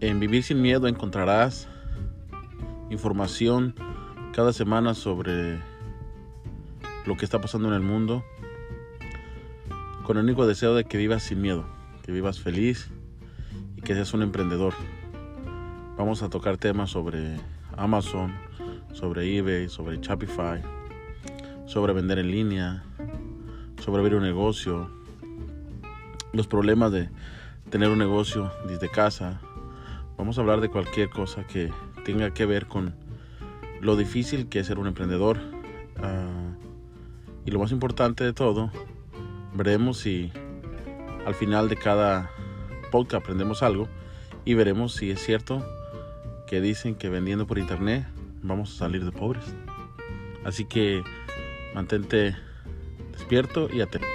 En Vivir sin Miedo encontrarás información cada semana sobre lo que está pasando en el mundo con el único deseo de que vivas sin miedo, que vivas feliz y que seas un emprendedor. Vamos a tocar temas sobre Amazon, sobre eBay, sobre Shopify, sobre vender en línea, sobre abrir un negocio, los problemas de tener un negocio desde casa. Vamos a hablar de cualquier cosa que tenga que ver con lo difícil que es ser un emprendedor. Ah, y lo más importante de todo, veremos si al final de cada podcast aprendemos algo y veremos si es cierto que dicen que vendiendo por internet vamos a salir de pobres. Así que mantente despierto y atento.